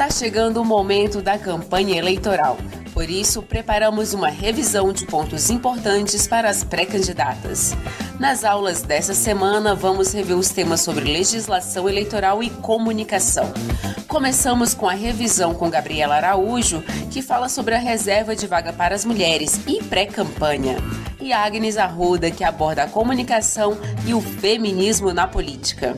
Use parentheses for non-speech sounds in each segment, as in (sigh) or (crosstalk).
Está chegando o momento da campanha eleitoral. Por isso, preparamos uma revisão de pontos importantes para as pré-candidatas. Nas aulas dessa semana, vamos rever os temas sobre legislação eleitoral e comunicação. Começamos com a revisão com Gabriela Araújo, que fala sobre a reserva de vaga para as mulheres e pré-campanha. E Agnes Arruda, que aborda a comunicação e o feminismo na política.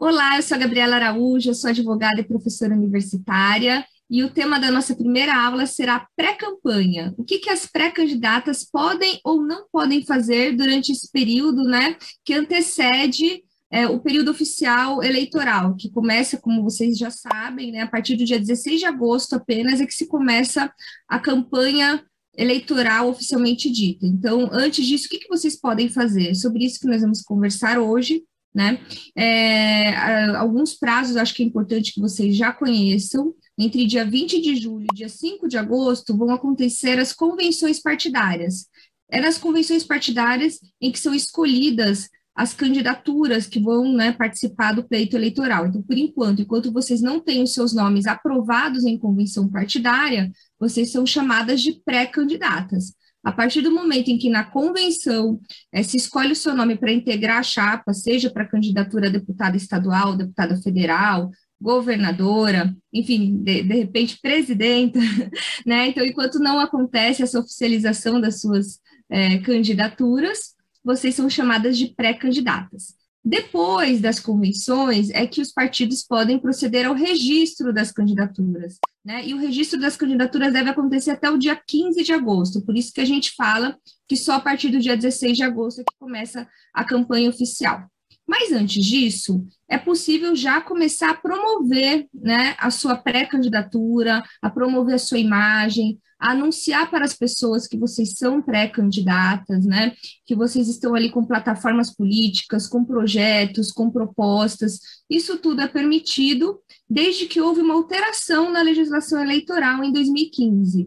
Olá, eu sou a Gabriela Araújo, eu sou advogada e professora universitária, e o tema da nossa primeira aula será pré-campanha. O que, que as pré-candidatas podem ou não podem fazer durante esse período, né, que antecede é, o período oficial eleitoral, que começa, como vocês já sabem, né, a partir do dia 16 de agosto apenas é que se começa a campanha eleitoral oficialmente dita. Então, antes disso, o que, que vocês podem fazer? Sobre isso que nós vamos conversar hoje né? É, alguns prazos acho que é importante que vocês já conheçam. Entre dia 20 de julho e dia 5 de agosto vão acontecer as convenções partidárias. É nas convenções partidárias em que são escolhidas as candidaturas que vão né, participar do pleito eleitoral. Então, por enquanto, enquanto vocês não têm os seus nomes aprovados em convenção partidária, vocês são chamadas de pré-candidatas. A partir do momento em que na convenção é, se escolhe o seu nome para integrar a chapa, seja para candidatura a deputada estadual, deputada federal, governadora, enfim, de, de, repente presidenta, (laughs) né? Então, enquanto não acontece essa oficialização das suas é, candidaturas, vocês são chamadas de pré-candidatas. Depois das convenções, é que os partidos podem proceder ao registro das candidaturas. Né? E o registro das candidaturas deve acontecer até o dia 15 de agosto, por isso que a gente fala que só a partir do dia 16 de agosto é que começa a campanha oficial. Mas antes disso, é possível já começar a promover né, a sua pré-candidatura, a promover a sua imagem, a anunciar para as pessoas que vocês são pré-candidatas, né, que vocês estão ali com plataformas políticas, com projetos, com propostas. Isso tudo é permitido desde que houve uma alteração na legislação eleitoral em 2015.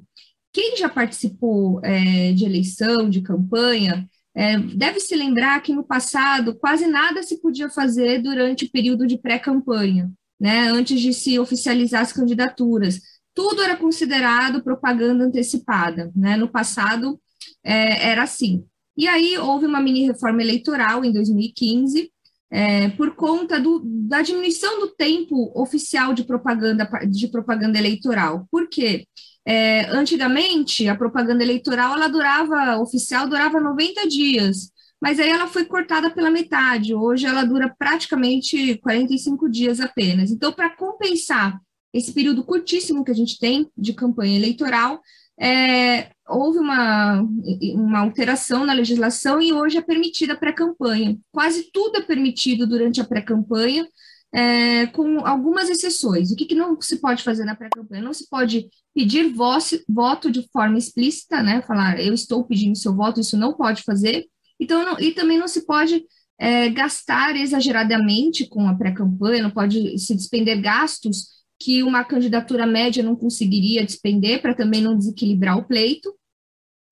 Quem já participou é, de eleição, de campanha, é, deve se lembrar que no passado quase nada se podia fazer durante o período de pré-campanha, né, antes de se oficializar as candidaturas. Tudo era considerado propaganda antecipada. Né? No passado é, era assim. E aí houve uma mini reforma eleitoral em 2015, é, por conta do, da diminuição do tempo oficial de propaganda, de propaganda eleitoral. Por quê? É, antigamente, a propaganda eleitoral, ela durava, oficial, durava 90 dias, mas aí ela foi cortada pela metade, hoje ela dura praticamente 45 dias apenas. Então, para compensar esse período curtíssimo que a gente tem de campanha eleitoral, é, houve uma, uma alteração na legislação e hoje é permitida a pré-campanha. Quase tudo é permitido durante a pré-campanha, é, com algumas exceções. O que, que não se pode fazer na pré-campanha? Não se pode pedir voto de forma explícita, né? Falar, eu estou pedindo seu voto, isso não pode fazer. Então, não, e também não se pode é, gastar exageradamente com a pré-campanha, não pode se despender gastos que uma candidatura média não conseguiria despender para também não desequilibrar o pleito,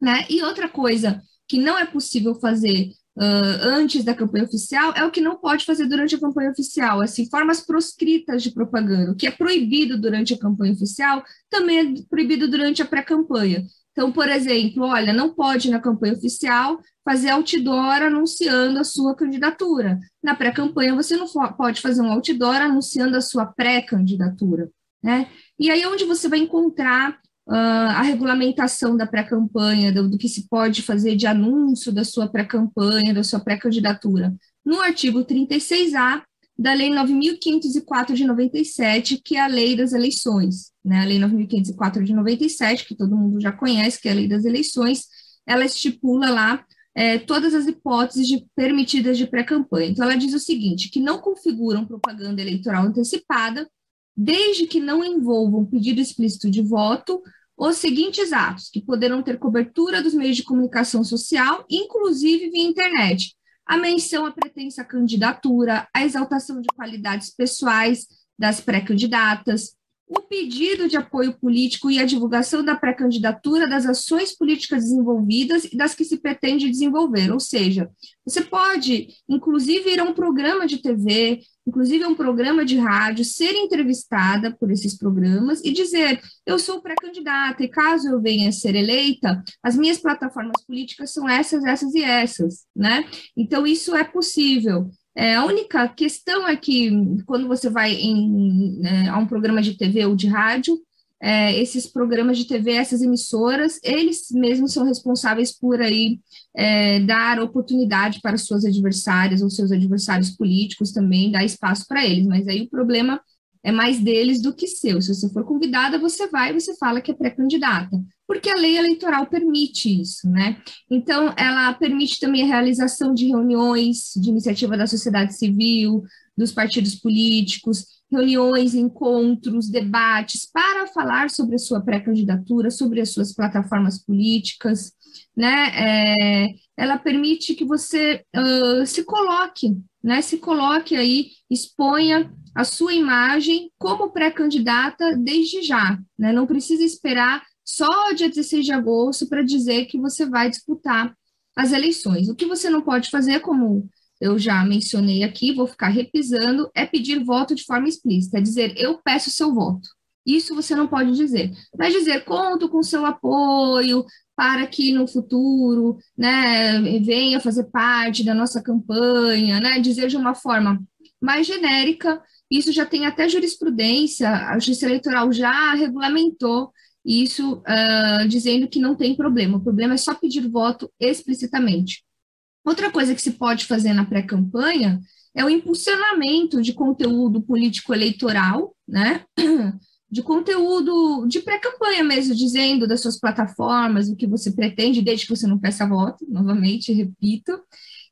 né? E outra coisa que não é possível fazer uh, antes da campanha oficial é o que não pode fazer durante a campanha oficial, assim, formas proscritas de propaganda. O que é proibido durante a campanha oficial também é proibido durante a pré-campanha. Então, por exemplo, olha, não pode na campanha oficial fazer outdoor anunciando a sua candidatura. Na pré-campanha, você não pode fazer um outdoor anunciando a sua pré-candidatura. Né? E aí, onde você vai encontrar uh, a regulamentação da pré-campanha, do, do, que se pode fazer de anúncio da sua pré-campanha, da sua pré-candidatura. No artigo 36A da Lei 9.504 de 97, que é a Lei das Eleições. Né? A Lei 9.504 de 97, que todo mundo já conhece, que é a Lei das Eleições, ela estipula lá é, todas as hipóteses de, permitidas de pré-campanha. Então, ela diz o seguinte: que não configuram propaganda eleitoral antecipada, desde que não envolvam pedido explícito de voto, os seguintes atos, que poderão ter cobertura dos meios de comunicação social, inclusive via internet. A menção à pretensa candidatura, a exaltação de qualidades pessoais das pré-candidatas, o pedido de apoio político e a divulgação da pré-candidatura das ações políticas desenvolvidas e das que se pretende desenvolver. Ou seja, você pode, inclusive, ir a um programa de TV, inclusive a um programa de rádio, ser entrevistada por esses programas e dizer: eu sou pré-candidata e caso eu venha a ser eleita, as minhas plataformas políticas são essas, essas e essas, né? Então, isso é possível. É, a única questão é que, quando você vai em, né, a um programa de TV ou de rádio, é, esses programas de TV, essas emissoras, eles mesmos são responsáveis por aí é, dar oportunidade para suas adversárias ou seus adversários políticos também, dar espaço para eles, mas aí o problema é mais deles do que seu. Se você for convidada, você vai e você fala que é pré-candidata, porque a lei eleitoral permite isso, né? Então, ela permite também a realização de reuniões de iniciativa da sociedade civil, dos partidos políticos, reuniões, encontros, debates para falar sobre a sua pré-candidatura, sobre as suas plataformas políticas, né? É, ela permite que você uh, se coloque, né? Se coloque aí, exponha a sua imagem como pré-candidata desde já, né? Não precisa esperar só dia 16 de agosto para dizer que você vai disputar as eleições. O que você não pode fazer, como eu já mencionei aqui, vou ficar repisando, é pedir voto de forma explícita, é dizer eu peço seu voto. Isso você não pode dizer. Mas dizer conto com seu apoio para que no futuro, né, venha fazer parte da nossa campanha, né, dizer de uma forma mais genérica, isso já tem até jurisprudência, a Justiça Eleitoral já regulamentou isso, uh, dizendo que não tem problema, o problema é só pedir voto explicitamente. Outra coisa que se pode fazer na pré-campanha é o impulsionamento de conteúdo político-eleitoral, né? De conteúdo de pré-campanha mesmo, dizendo das suas plataformas, o que você pretende, desde que você não peça voto, novamente, repito,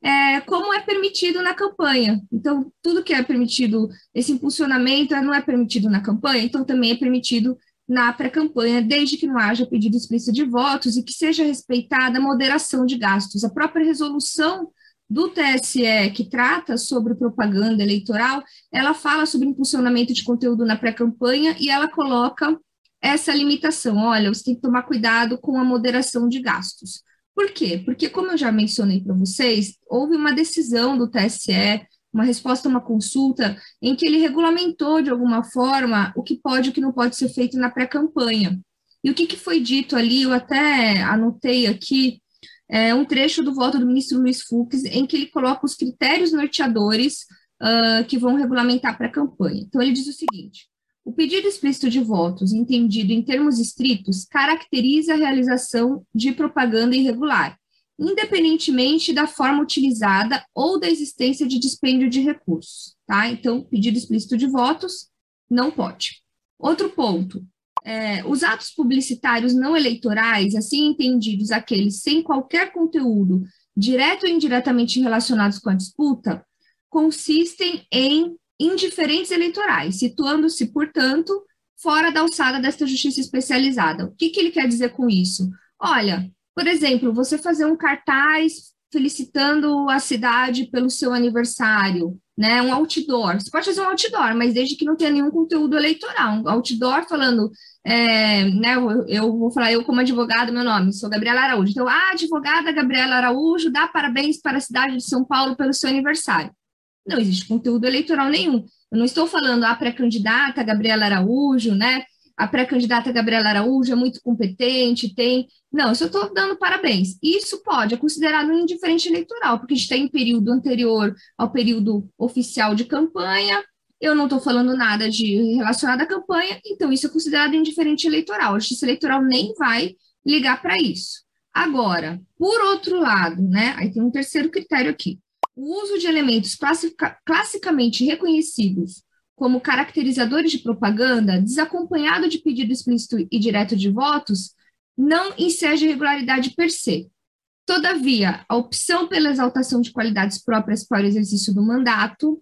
é, como é permitido na campanha. Então, tudo que é permitido, esse impulsionamento não é permitido na campanha, então também é permitido na pré-campanha, desde que não haja pedido explícito de votos e que seja respeitada a moderação de gastos. A própria resolução do TSE, que trata sobre propaganda eleitoral, ela fala sobre impulsionamento de conteúdo na pré-campanha e ela coloca essa limitação. Olha, você tem que tomar cuidado com a moderação de gastos. Por quê? Porque, como eu já mencionei para vocês, houve uma decisão do TSE uma resposta a uma consulta em que ele regulamentou de alguma forma o que pode e o que não pode ser feito na pré-campanha. E o que, que foi dito ali, eu até anotei aqui, é um trecho do voto do ministro Luiz Fux, em que ele coloca os critérios norteadores uh, que vão regulamentar a pré-campanha. Então, ele diz o seguinte: o pedido explícito de votos, entendido em termos estritos, caracteriza a realização de propaganda irregular, independentemente da forma utilizada ou da existência de dispêndio de recursos, tá? Então, pedido explícito de votos não pode. Outro ponto, é, os atos publicitários não eleitorais, assim entendidos aqueles sem qualquer conteúdo direto ou indiretamente relacionados com a disputa, consistem em indiferentes eleitorais, situando-se, portanto, fora da alçada desta justiça especializada. O que, que ele quer dizer com isso? Olha, por exemplo, você fazer um cartaz felicitando a cidade pelo seu aniversário, né? Um outdoor. Você pode fazer um outdoor, mas desde que não tenha nenhum conteúdo eleitoral. Um outdoor falando, é, né? Eu, eu, vou falar, eu como advogada, meu nome, sou Gabriela Araújo. Então, a advogada Gabriela Araújo dá parabéns para a cidade de São Paulo pelo seu aniversário. Não existe conteúdo eleitoral nenhum. Eu não estou falando a pré-candidata Gabriela Araújo, né? A pré-candidata Gabriela Araújo é muito competente, tem. Não, eu só estou dando parabéns. Isso pode, é considerado um indiferente eleitoral, porque a gente está em período anterior ao período oficial de campanha, eu não estou falando nada de relacionado à campanha, então isso é considerado indiferente eleitoral. A justiça eleitoral nem vai ligar para isso. Agora, por outro lado, né? Aí tem um terceiro critério aqui. O uso de elementos classicamente reconhecidos como caracterizadores de propaganda, desacompanhado de pedido explícito e direto de votos, não enseja irregularidade per se. Todavia, a opção pela exaltação de qualidades próprias para o exercício do mandato,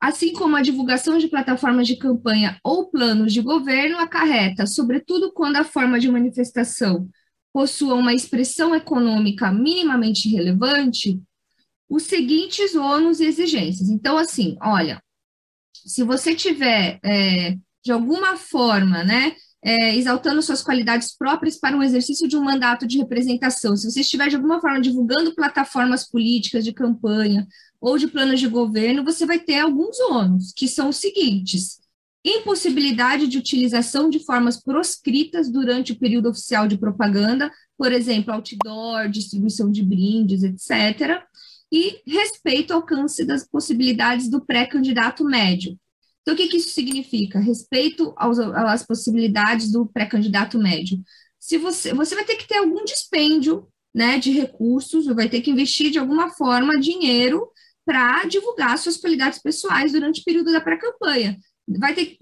assim como a divulgação de plataformas de campanha ou planos de governo, acarreta, sobretudo quando a forma de manifestação possua uma expressão econômica minimamente relevante, os seguintes ônus e exigências. Então, assim, olha, se você tiver, é, de alguma forma, né, é, exaltando suas qualidades próprias para um exercício de um mandato de representação, se você estiver, de alguma forma, divulgando plataformas políticas de campanha ou de planos de governo, você vai ter alguns ônus, que são os seguintes impossibilidade de utilização de formas proscritas durante o período oficial de propaganda, por exemplo, outdoor, distribuição de brindes, etc., e respeito ao alcance das possibilidades do pré-candidato médio. Então, o que, que isso significa? Respeito aos, às possibilidades do pré-candidato médio. Se você, você vai ter que ter algum dispêndio né, de recursos, vai ter que investir de alguma forma dinheiro para divulgar suas qualidades pessoais durante o período da pré-campanha vai ter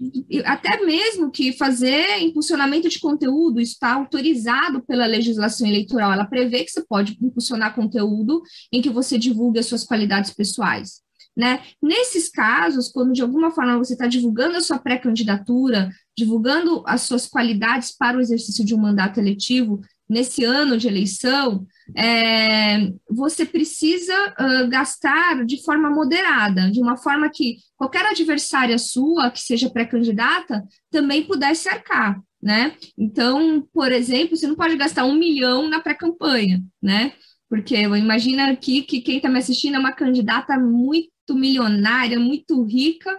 até mesmo que fazer impulsionamento de conteúdo, está autorizado pela legislação eleitoral, ela prevê que você pode impulsionar conteúdo em que você divulgue as suas qualidades pessoais. Né? Nesses casos, quando de alguma forma você está divulgando a sua pré-candidatura, divulgando as suas qualidades para o exercício de um mandato eletivo, nesse ano de eleição, é, você precisa uh, gastar de forma moderada, de uma forma que qualquer adversária sua, que seja pré-candidata, também pudesse arcar, né? Então, por exemplo, você não pode gastar um milhão na pré-campanha, né? Porque imagina aqui que quem está me assistindo é uma candidata muito milionária, muito rica,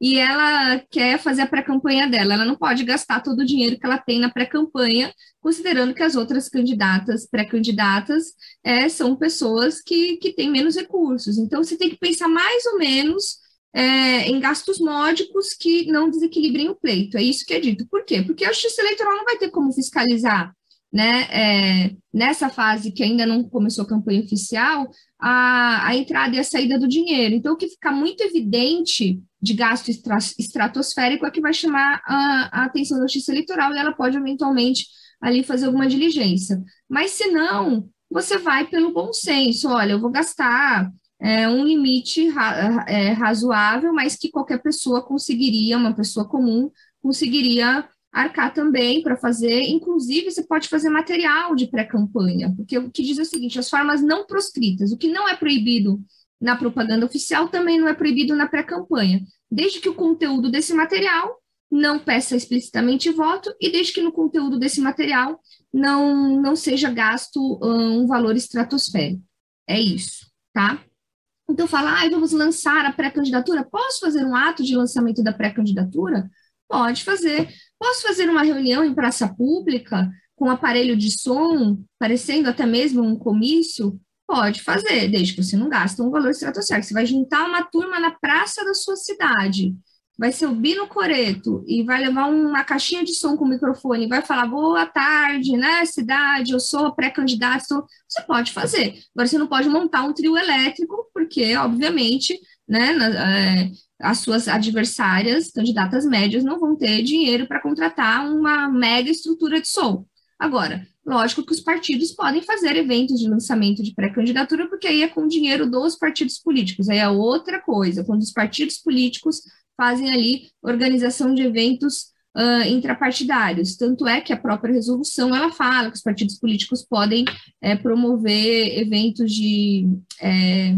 e ela quer fazer a pré-campanha dela. Ela não pode gastar todo o dinheiro que ela tem na pré-campanha, considerando que as outras candidatas, pré-candidatas, é, são pessoas que, que têm menos recursos. Então, você tem que pensar mais ou menos é, em gastos módicos que não desequilibrem o pleito. É isso que é dito. Por quê? Porque a justiça eleitoral não vai ter como fiscalizar né, é, nessa fase que ainda não começou a campanha oficial, a, a entrada e a saída do dinheiro. Então, o que fica muito evidente de gasto estratosférico é que vai chamar a, a atenção da justiça eleitoral e ela pode eventualmente ali fazer alguma diligência. Mas se não, você vai pelo bom senso, olha, eu vou gastar é, um limite ra é, razoável, mas que qualquer pessoa conseguiria, uma pessoa comum, conseguiria arcar também para fazer, inclusive você pode fazer material de pré-campanha, porque o que diz é o seguinte, as formas não proscritas, o que não é proibido na propaganda oficial também não é proibido na pré-campanha, desde que o conteúdo desse material não peça explicitamente voto e desde que no conteúdo desse material não, não seja gasto um valor estratosférico. É isso, tá? Então, fala, ah, vamos lançar a pré-candidatura. Posso fazer um ato de lançamento da pré-candidatura? Pode fazer. Posso fazer uma reunião em praça pública com aparelho de som, parecendo até mesmo um comício? Pode fazer, desde que você não gasta um valor estratosférico. Você vai juntar uma turma na praça da sua cidade, vai subir no coreto e vai levar uma caixinha de som com microfone, vai falar boa tarde, né, cidade, eu sou pré-candidato, você pode fazer. Agora, você não pode montar um trio elétrico, porque, obviamente, né, é, as suas adversárias, candidatas médias, não vão ter dinheiro para contratar uma mega estrutura de som. Agora, lógico que os partidos podem fazer eventos de lançamento de pré-candidatura, porque aí é com dinheiro dos partidos políticos, aí é outra coisa, quando os partidos políticos fazem ali organização de eventos uh, intrapartidários. Tanto é que a própria resolução ela fala que os partidos políticos podem é, promover eventos de é,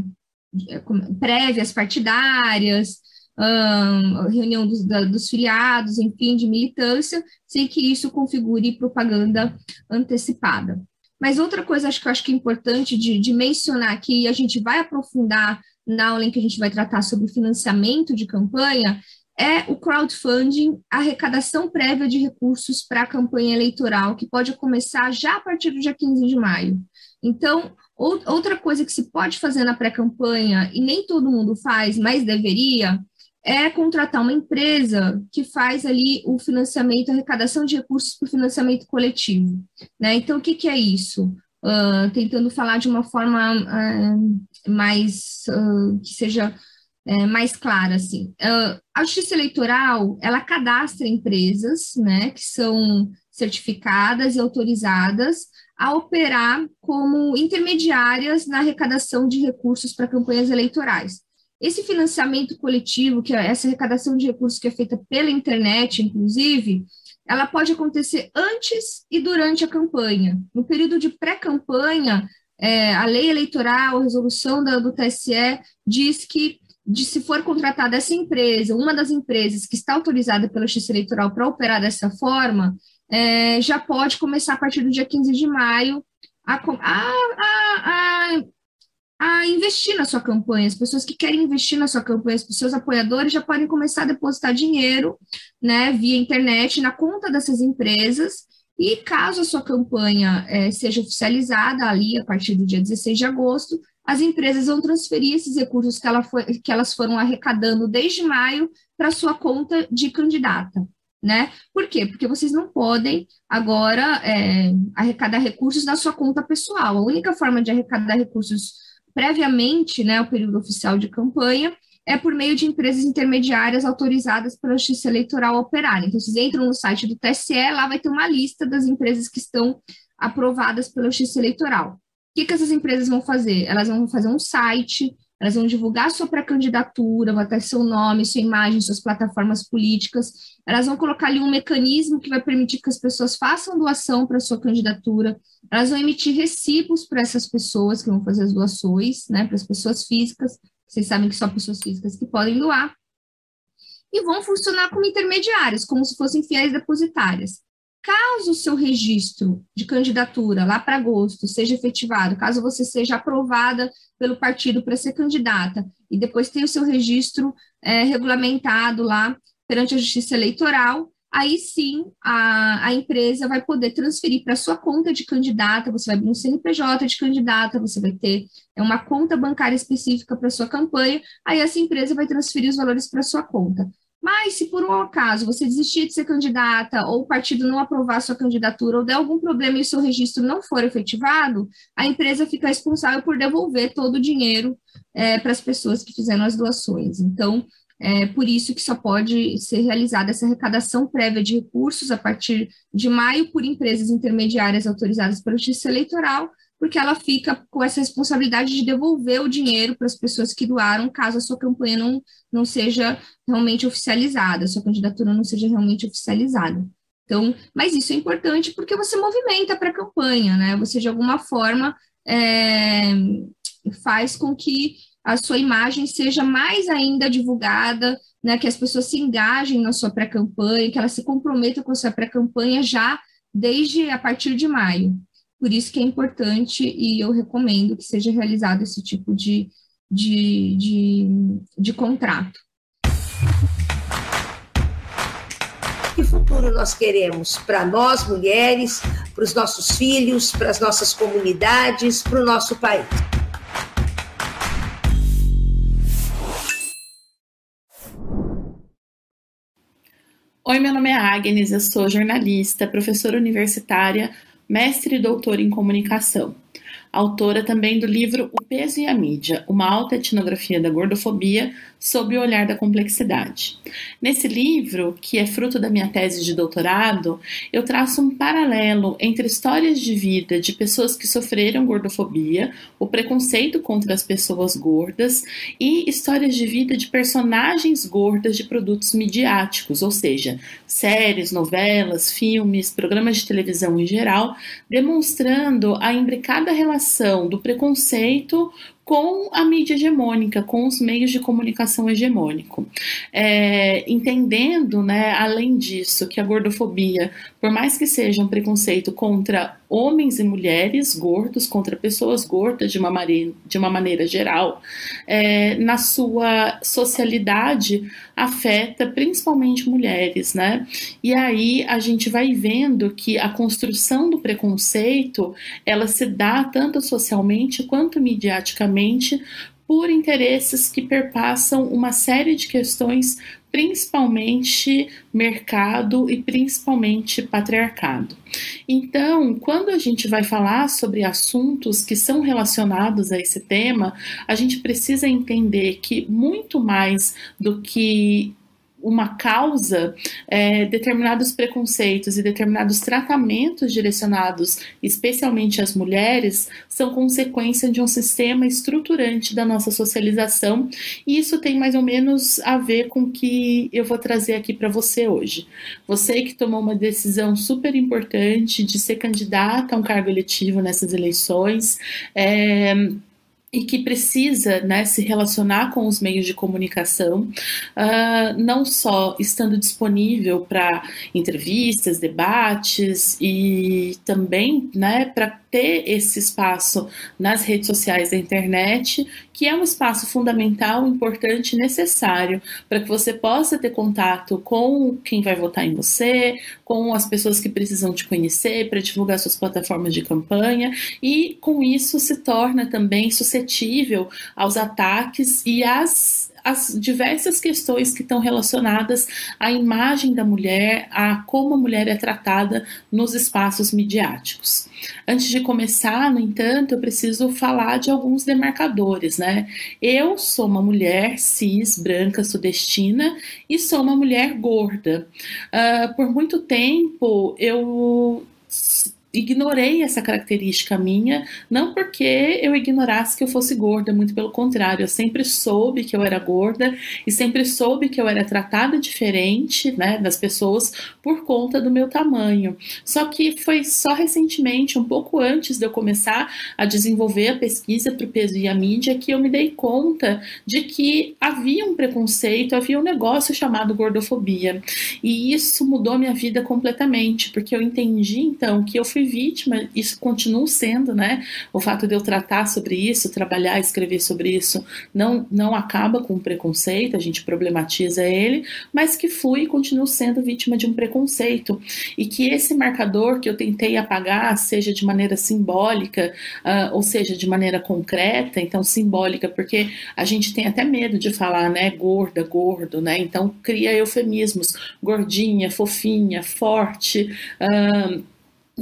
prévias partidárias, um, reunião dos, da, dos filiados, enfim, de militância, sem que isso configure propaganda antecipada. Mas outra coisa acho que eu acho que é importante de, de mencionar aqui, e a gente vai aprofundar na aula em que a gente vai tratar sobre financiamento de campanha, é o crowdfunding, a arrecadação prévia de recursos para a campanha eleitoral, que pode começar já a partir do dia 15 de maio. Então, outra coisa que se pode fazer na pré-campanha, e nem todo mundo faz, mas deveria, é contratar uma empresa que faz ali o financiamento, a arrecadação de recursos para o financiamento coletivo. Né? Então, o que, que é isso? Uh, tentando falar de uma forma uh, mais uh, que seja é, mais clara assim. a Justiça Eleitoral ela cadastra empresas, né, que são certificadas e autorizadas a operar como intermediárias na arrecadação de recursos para campanhas eleitorais. Esse financiamento coletivo, que é essa arrecadação de recursos que é feita pela internet, inclusive, ela pode acontecer antes e durante a campanha. No período de pré-campanha, é, a lei eleitoral, a resolução da, do TSE diz que de se for contratada essa empresa, uma das empresas que está autorizada pela Justiça Eleitoral para operar dessa forma, é, já pode começar a partir do dia 15 de maio a, a, a, a, investir na sua campanha. As pessoas que querem investir na sua campanha, os seus apoiadores já podem começar a depositar dinheiro né, via internet na conta dessas empresas. E caso a sua campanha é, seja oficializada ali a partir do dia 16 de agosto, as empresas vão transferir esses recursos que, ela foi, que elas foram arrecadando desde maio para sua conta de candidata. Né? Por quê? Porque vocês não podem agora é, arrecadar recursos na sua conta pessoal. A única forma de arrecadar recursos previamente, né, ao período oficial de campanha, é por meio de empresas intermediárias autorizadas pela Justiça Eleitoral a operar. Então, vocês entram no site do TSE, lá vai ter uma lista das empresas que estão aprovadas pela Justiça Eleitoral. O que, que essas empresas vão fazer? Elas vão fazer um site, elas vão divulgar sua pré-candidatura, vai ter seu nome, sua imagem, suas plataformas políticas, elas vão colocar ali um mecanismo que vai permitir que as pessoas façam doação para sua candidatura, elas vão emitir recibos para essas pessoas que vão fazer as doações, né, para as pessoas físicas, vocês sabem que só pessoas físicas que podem doar, e vão funcionar como intermediários, como se fossem fiéis depositárias. Caso o seu registro de candidatura lá para agosto seja efetivado, caso você seja aprovada pelo partido para ser candidata e depois tenha o seu registro é, regulamentado lá perante a Justiça Eleitoral, aí sim a, a empresa vai poder transferir para sua conta de candidata, você vai um CNPJ de candidata, você vai ter é, uma conta bancária específica para sua campanha, aí essa empresa vai transferir os valores para sua conta. Mas se por um acaso você desistir de ser candidata, ou o partido não aprovar sua candidatura, ou der algum problema e seu registro não for efetivado, a empresa fica responsável por devolver todo o dinheiro é, para as pessoas que fizeram as doações. Então, é por isso que só pode ser realizada essa arrecadação prévia de recursos a partir de maio por empresas intermediárias autorizadas pela Justiça Eleitoral, porque ela fica com essa responsabilidade de devolver o dinheiro para as pessoas que doaram, caso a sua campanha não, não seja realmente oficializada, a sua candidatura não seja realmente oficializada. Então, mas isso é importante porque você movimenta para a campanha, né? Você, de alguma forma, é, faz com que a sua imagem seja mais ainda divulgada, né? Que as pessoas se engajem na sua pré-campanha, que elas se comprometam com a sua pré-campanha já desde a partir de maio. Por isso que é importante e eu recomendo que seja realizado esse tipo de, de, de, de contrato. Que futuro nós queremos para nós, mulheres, para os nossos filhos, para as nossas comunidades, para o nosso país? Oi, meu nome é Agnes, eu sou jornalista, professora universitária mestre e doutor em comunicação autora também do livro O Peso e a Mídia, uma alta etnografia da gordofobia sob o olhar da complexidade. Nesse livro, que é fruto da minha tese de doutorado, eu traço um paralelo entre histórias de vida de pessoas que sofreram gordofobia, o preconceito contra as pessoas gordas e histórias de vida de personagens gordas de produtos midiáticos, ou seja, séries, novelas, filmes, programas de televisão em geral, demonstrando a imbricada relação do preconceito com a mídia hegemônica, com os meios de comunicação hegemônico. É, entendendo, né, além disso, que a gordofobia, por mais que seja um preconceito contra homens e mulheres gordos, contra pessoas gordas de uma, maneira, de uma maneira geral, é, na sua socialidade afeta principalmente mulheres, né? E aí a gente vai vendo que a construção do preconceito ela se dá tanto socialmente quanto mediaticamente por interesses que perpassam uma série de questões principalmente mercado e principalmente patriarcado. Então, quando a gente vai falar sobre assuntos que são relacionados a esse tema, a gente precisa entender que muito mais do que uma causa, é, determinados preconceitos e determinados tratamentos direcionados especialmente às mulheres são consequência de um sistema estruturante da nossa socialização, e isso tem mais ou menos a ver com o que eu vou trazer aqui para você hoje. Você que tomou uma decisão super importante de ser candidata a um cargo eletivo nessas eleições, é, e que precisa né, se relacionar com os meios de comunicação, uh, não só estando disponível para entrevistas, debates e também né, para ter esse espaço nas redes sociais da internet, que é um espaço fundamental, importante necessário para que você possa ter contato com quem vai votar em você, com as pessoas que precisam te conhecer, para divulgar suas plataformas de campanha, e com isso se torna também suscetível aos ataques e às as diversas questões que estão relacionadas à imagem da mulher, a como a mulher é tratada nos espaços midiáticos. Antes de começar, no entanto, eu preciso falar de alguns demarcadores, né? Eu sou uma mulher cis, branca, sudestina e sou uma mulher gorda. Uh, por muito tempo eu ignorei essa característica minha, não porque eu ignorasse que eu fosse gorda, muito pelo contrário, eu sempre soube que eu era gorda e sempre soube que eu era tratada diferente, né, das pessoas por conta do meu tamanho. Só que foi só recentemente, um pouco antes de eu começar a desenvolver a pesquisa para o peso e a mídia, que eu me dei conta de que havia um preconceito, havia um negócio chamado gordofobia. E isso mudou minha vida completamente, porque eu entendi então que eu fui fui vítima, isso continua sendo, né? O fato de eu tratar sobre isso, trabalhar, escrever sobre isso, não, não acaba com o preconceito, a gente problematiza ele, mas que fui e continuo sendo vítima de um preconceito. E que esse marcador que eu tentei apagar, seja de maneira simbólica, uh, ou seja, de maneira concreta, então simbólica, porque a gente tem até medo de falar, né? Gorda, gordo, né? Então cria eufemismos, gordinha, fofinha, forte. Uh,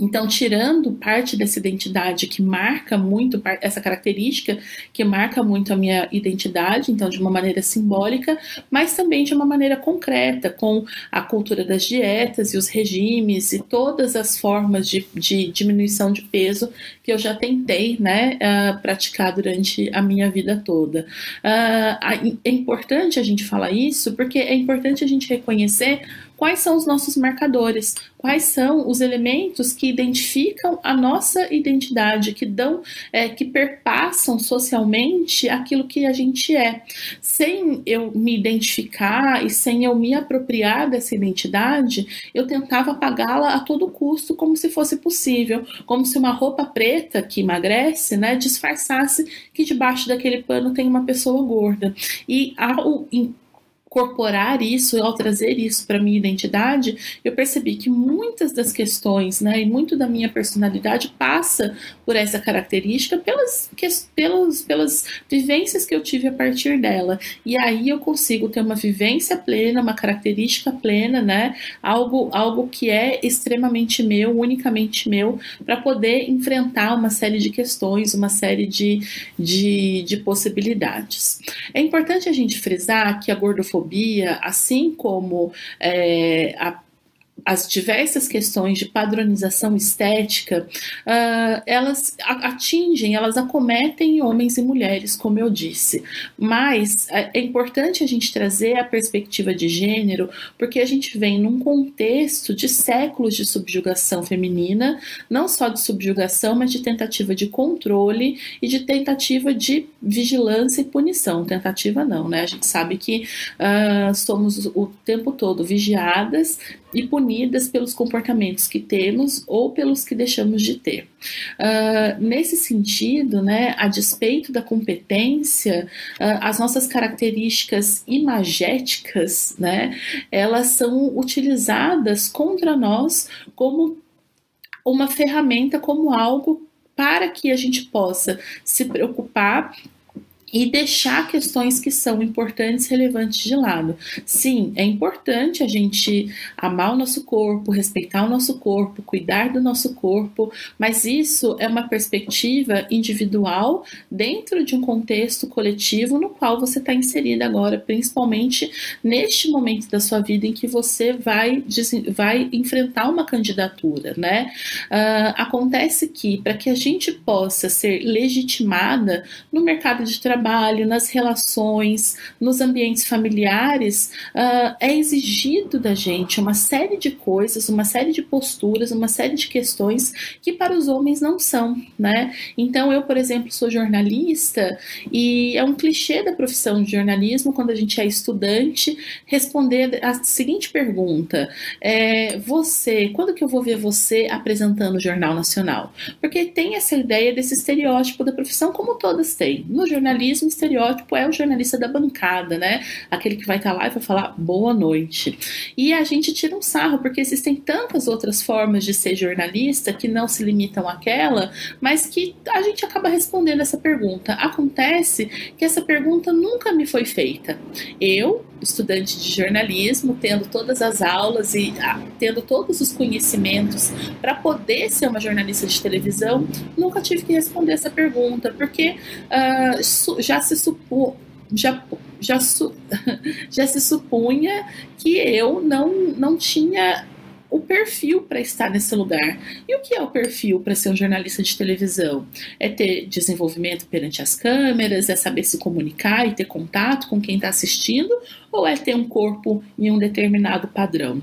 então, tirando parte dessa identidade que marca muito, essa característica que marca muito a minha identidade, então de uma maneira simbólica, mas também de uma maneira concreta, com a cultura das dietas e os regimes e todas as formas de, de diminuição de peso que eu já tentei né, uh, praticar durante a minha vida toda. Uh, é importante a gente falar isso porque é importante a gente reconhecer quais são os nossos marcadores, quais são os elementos que identificam a nossa identidade, que dão, é, que perpassam socialmente aquilo que a gente é. Sem eu me identificar e sem eu me apropriar dessa identidade, eu tentava apagá-la a todo custo, como se fosse possível, como se uma roupa preta que emagrece, né, disfarçasse que debaixo daquele pano tem uma pessoa gorda. E ao incorporar isso, ao trazer isso para minha identidade, eu percebi que muitas das questões, né, e muito da minha personalidade passa por essa característica pelas, que, pelas, pelas vivências que eu tive a partir dela. E aí eu consigo ter uma vivência plena, uma característica plena, né, algo, algo que é extremamente meu, unicamente meu, para poder enfrentar uma série de questões, uma série de, de, de possibilidades. É importante a gente frisar que a gordofobia gordofobia, assim como é, a as diversas questões de padronização estética, uh, elas atingem, elas acometem homens e mulheres, como eu disse. Mas é, é importante a gente trazer a perspectiva de gênero, porque a gente vem num contexto de séculos de subjugação feminina, não só de subjugação, mas de tentativa de controle e de tentativa de vigilância e punição. Tentativa não, né? A gente sabe que uh, somos o tempo todo vigiadas e punidas pelos comportamentos que temos ou pelos que deixamos de ter. Uh, nesse sentido, né, a despeito da competência, uh, as nossas características imagéticas, né, elas são utilizadas contra nós como uma ferramenta, como algo para que a gente possa se preocupar e deixar questões que são importantes, relevantes de lado. Sim, é importante a gente amar o nosso corpo, respeitar o nosso corpo, cuidar do nosso corpo, mas isso é uma perspectiva individual dentro de um contexto coletivo no qual você está inserida agora, principalmente neste momento da sua vida em que você vai, vai enfrentar uma candidatura, né? Uh, acontece que para que a gente possa ser legitimada no mercado de trabalho trabalho, nas relações, nos ambientes familiares, uh, é exigido da gente uma série de coisas, uma série de posturas, uma série de questões que para os homens não são, né? Então, eu, por exemplo, sou jornalista e é um clichê da profissão de jornalismo, quando a gente é estudante, responder a seguinte pergunta: é, Você, quando que eu vou ver você apresentando o Jornal Nacional? Porque tem essa ideia desse estereótipo da profissão, como todas têm. No jornalismo, jornalismo, estereótipo é o jornalista da bancada, né? Aquele que vai estar tá lá e vai falar boa noite. E a gente tira um sarro, porque existem tantas outras formas de ser jornalista que não se limitam àquela, mas que a gente acaba respondendo essa pergunta. Acontece que essa pergunta nunca me foi feita. Eu, estudante de jornalismo, tendo todas as aulas e ah, tendo todos os conhecimentos para poder ser uma jornalista de televisão, nunca tive que responder essa pergunta, porque uh, já se supô, já já, su, (laughs) já se supunha que eu não, não tinha o perfil para estar nesse lugar. E o que é o perfil para ser um jornalista de televisão? É ter desenvolvimento perante as câmeras, é saber se comunicar e ter contato com quem está assistindo, ou é ter um corpo em um determinado padrão?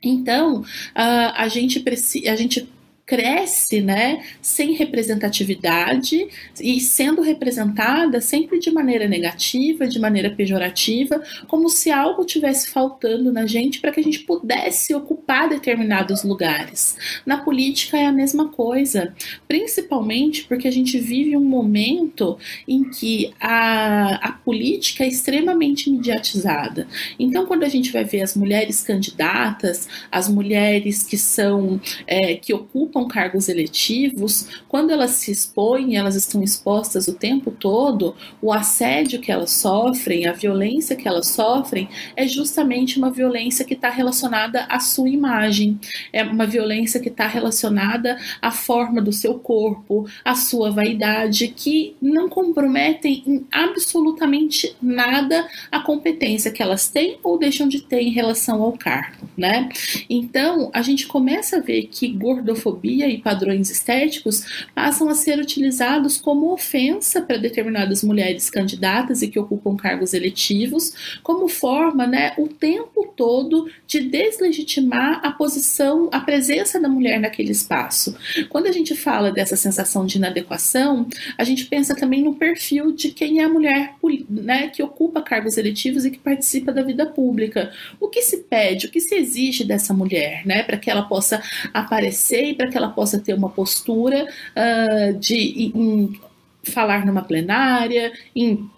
Então, a gente, a gente cresce, né, sem representatividade e sendo representada sempre de maneira negativa, de maneira pejorativa, como se algo tivesse faltando na gente para que a gente pudesse ocupar determinados lugares. Na política é a mesma coisa, principalmente porque a gente vive um momento em que a, a política é extremamente mediatizada. Então, quando a gente vai ver as mulheres candidatas, as mulheres que são é, que ocupam ocupam cargos eletivos, quando elas se expõem, elas estão expostas o tempo todo, o assédio que elas sofrem, a violência que elas sofrem, é justamente uma violência que está relacionada à sua imagem, é uma violência que está relacionada à forma do seu corpo, à sua vaidade, que não comprometem em absolutamente nada a competência que elas têm ou deixam de ter em relação ao cargo, né? Então, a gente começa a ver que gordofobia e padrões estéticos passam a ser utilizados como ofensa para determinadas mulheres candidatas e que ocupam cargos eletivos, como forma, né, o tempo todo de deslegitimar a posição, a presença da mulher naquele espaço. Quando a gente fala dessa sensação de inadequação, a gente pensa também no perfil de quem é a mulher né, que ocupa cargos eletivos e que participa da vida pública. O que se pede, o que se exige dessa mulher, né, para que ela possa aparecer e para que ela possa ter uma postura uh, de em, falar numa plenária, em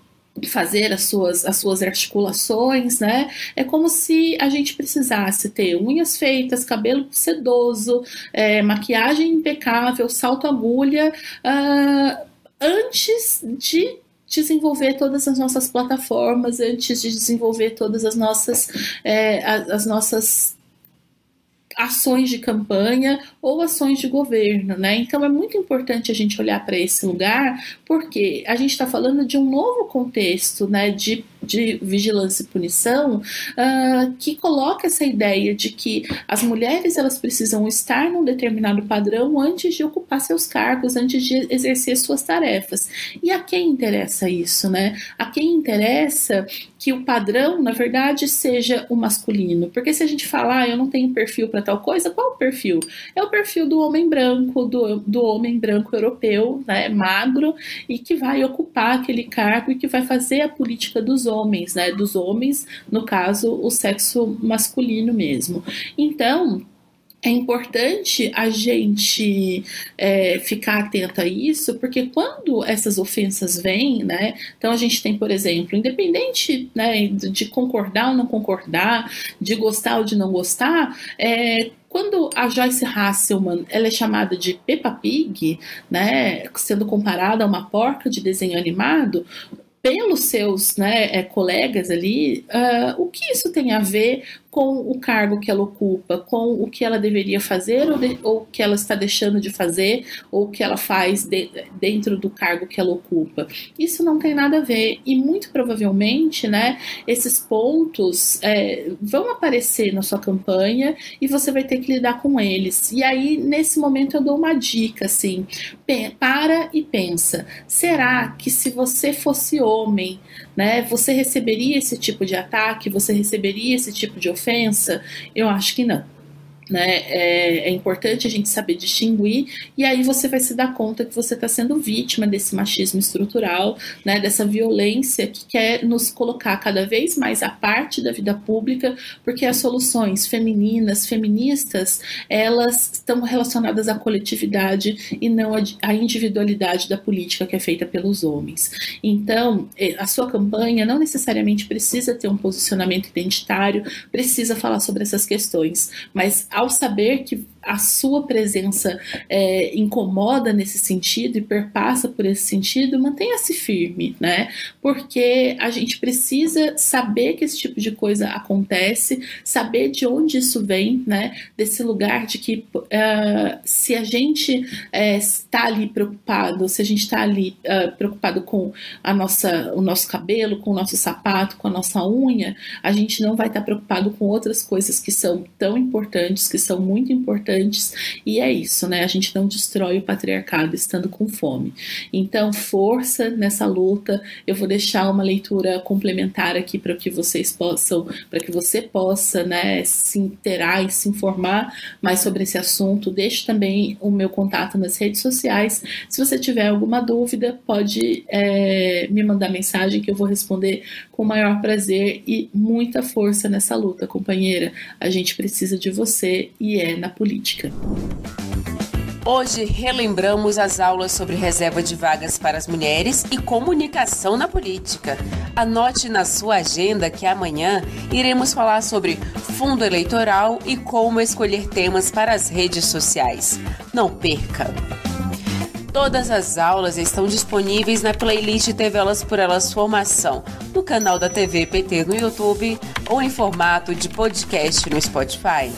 fazer as suas, as suas articulações, né? É como se a gente precisasse ter unhas feitas, cabelo sedoso, é, maquiagem impecável, salto agulha, uh, antes de desenvolver todas as nossas plataformas, antes de desenvolver todas as nossas, é, as, as nossas ações de campanha ou ações de governo, né? Então é muito importante a gente olhar para esse lugar, porque a gente está falando de um novo contexto, né? De de vigilância e punição uh, que coloca essa ideia de que as mulheres elas precisam estar num determinado padrão antes de ocupar seus cargos, antes de exercer suas tarefas. E a quem interessa isso, né? A quem interessa que o padrão, na verdade, seja o masculino. Porque se a gente falar, ah, eu não tenho perfil para tal coisa, qual o perfil? É o perfil do homem branco, do, do homem branco europeu, né, magro, e que vai ocupar aquele cargo e que vai fazer a política dos homens, né? Dos homens, no caso, o sexo masculino mesmo. Então, é importante a gente é, ficar atento a isso, porque quando essas ofensas vêm, né? Então a gente tem, por exemplo, independente né, de concordar ou não concordar, de gostar ou de não gostar, é, quando a Joyce Hasselman ela é chamada de Peppa Pig, né, sendo comparada a uma porca de desenho animado, pelos seus né, é, colegas ali, uh, o que isso tem a ver com o cargo que ela ocupa, com o que ela deveria fazer ou, de, ou que ela está deixando de fazer, ou que ela faz de, dentro do cargo que ela ocupa. Isso não tem nada a ver e muito provavelmente, né, esses pontos é, vão aparecer na sua campanha e você vai ter que lidar com eles. E aí, nesse momento, eu dou uma dica, assim, para e pensa, será que se você fosse homem, né, você receberia esse tipo de ataque, você receberia esse tipo de ofensa? Eu acho que não. Né? É, é, importante a gente saber distinguir, e aí você vai se dar conta que você está sendo vítima desse machismo estrutural, né? dessa violência que quer nos colocar cada vez mais à parte da vida pública, porque as soluções femininas, feministas, elas estão relacionadas à coletividade e não à individualidade da política que é feita pelos homens. Então, é, a sua campanha não necessariamente precisa ter um posicionamento identitário, precisa falar sobre essas questões, mas saber que a sua presença é, incomoda nesse sentido e perpassa por esse sentido, mantenha-se firme, né? Porque a gente precisa saber que esse tipo de coisa acontece, saber de onde isso vem, né? Desse lugar de que uh, se a gente é, está ali preocupado, se a gente está ali uh, preocupado com a nossa, o nosso cabelo, com o nosso sapato, com a nossa unha, a gente não vai estar preocupado com outras coisas que são tão importantes, que são muito importantes importantes, e é isso, né? A gente não destrói o patriarcado estando com fome. Então, força nessa luta. Eu vou deixar uma leitura complementar aqui para que vocês possam, para que você possa, né, se interar e se informar mais sobre esse assunto. Deixe também o meu contato nas redes sociais. Se você tiver alguma dúvida, pode é, me mandar mensagem que eu vou responder com o maior prazer e muita força nessa luta, companheira. A gente precisa de você e é na política política. Hoje relembramos as aulas sobre reserva de vagas para as mulheres e comunicação na política. Anote na sua agenda que amanhã iremos falar sobre fundo eleitoral e como escolher temas para as redes sociais. Não perca! Todas as aulas estão disponíveis na playlist TV Elas por Elas Formação, no canal da TV PT no YouTube ou em formato de podcast no Spotify.